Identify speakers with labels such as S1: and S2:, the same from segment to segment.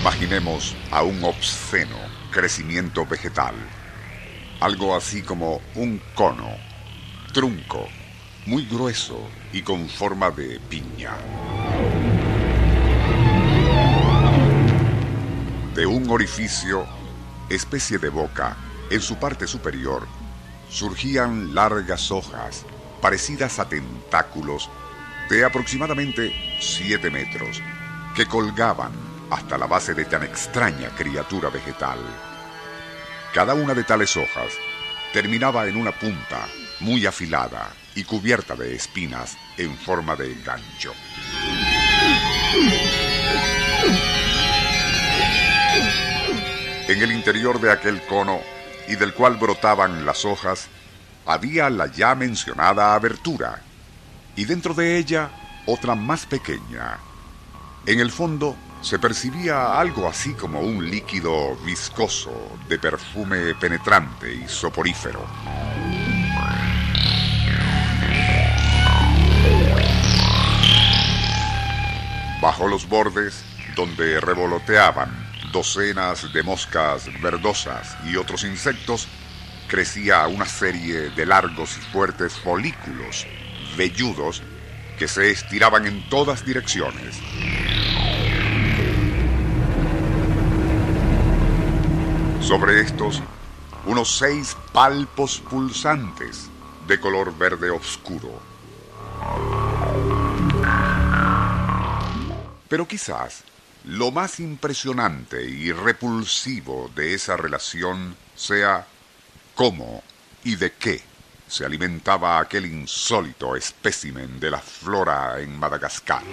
S1: Imaginemos a un obsceno crecimiento vegetal, algo así como un cono, trunco, muy grueso y con forma de piña. De un orificio, especie de boca, en su parte superior, surgían largas hojas parecidas a tentáculos de aproximadamente 7 metros que colgaban hasta la base de tan extraña criatura vegetal. Cada una de tales hojas terminaba en una punta muy afilada y cubierta de espinas en forma de gancho. En el interior de aquel cono y del cual brotaban las hojas, había la ya mencionada abertura, y dentro de ella otra más pequeña. En el fondo se percibía algo así como un líquido viscoso de perfume penetrante y soporífero. Bajo los bordes, donde revoloteaban docenas de moscas verdosas y otros insectos, crecía una serie de largos y fuertes folículos velludos que se estiraban en todas direcciones. Sobre estos, unos seis palpos pulsantes de color verde oscuro. Pero quizás lo más impresionante y repulsivo de esa relación sea cómo y de qué se alimentaba aquel insólito espécimen de la flora en Madagascar.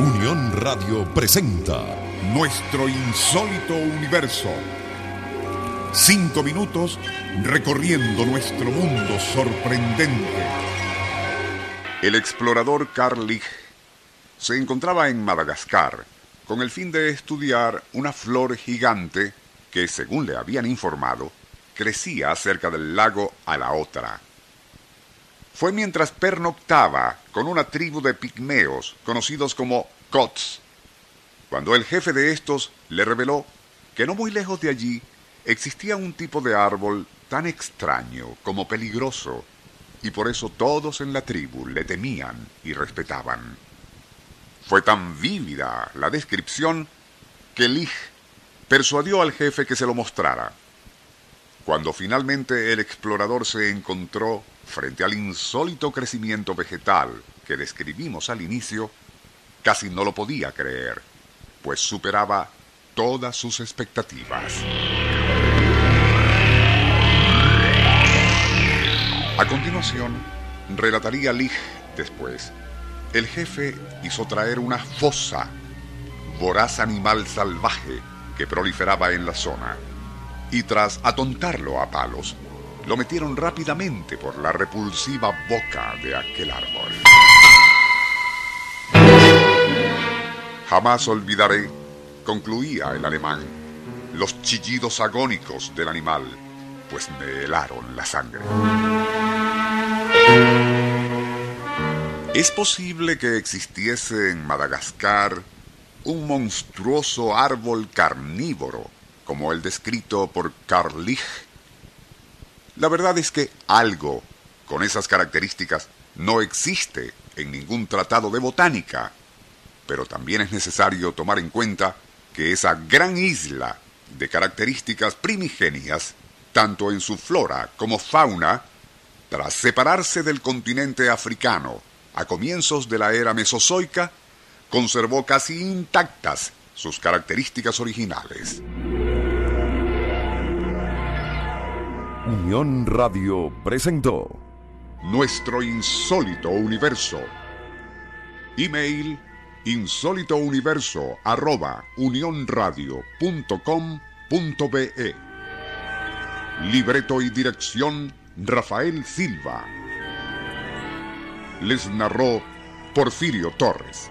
S2: Unión Radio presenta Nuestro insólito universo. Cinco minutos recorriendo nuestro mundo sorprendente.
S1: El explorador Carl Lich se encontraba en Madagascar con el fin de estudiar una flor gigante que, según le habían informado, crecía cerca del lago a la otra. Fue mientras pernoctaba con una tribu de pigmeos conocidos como Kots, cuando el jefe de estos le reveló que no muy lejos de allí existía un tipo de árbol tan extraño como peligroso, y por eso todos en la tribu le temían y respetaban. Fue tan vívida la descripción que Lich persuadió al jefe que se lo mostrara. Cuando finalmente el explorador se encontró frente al insólito crecimiento vegetal que describimos al inicio, casi no lo podía creer, pues superaba todas sus expectativas. A continuación, relataría Lich después. El jefe hizo traer una fosa, voraz animal salvaje que proliferaba en la zona, y tras atontarlo a palos, lo metieron rápidamente por la repulsiva boca de aquel árbol. Jamás olvidaré, concluía el alemán, los chillidos agónicos del animal, pues me helaron la sangre. ¿Es posible que existiese en Madagascar un monstruoso árbol carnívoro como el descrito por Carl Lich? La verdad es que algo con esas características no existe en ningún tratado de botánica, pero también es necesario tomar en cuenta que esa gran isla de características primigenias, tanto en su flora como fauna, tras separarse del continente africano a comienzos de la era mesozoica, conservó casi intactas sus características originales.
S2: Unión Radio presentó
S1: Nuestro insólito universo. Email insólitouniverso arroba unionradio.com.be Libreto y dirección Rafael Silva. Les narró Porfirio Torres.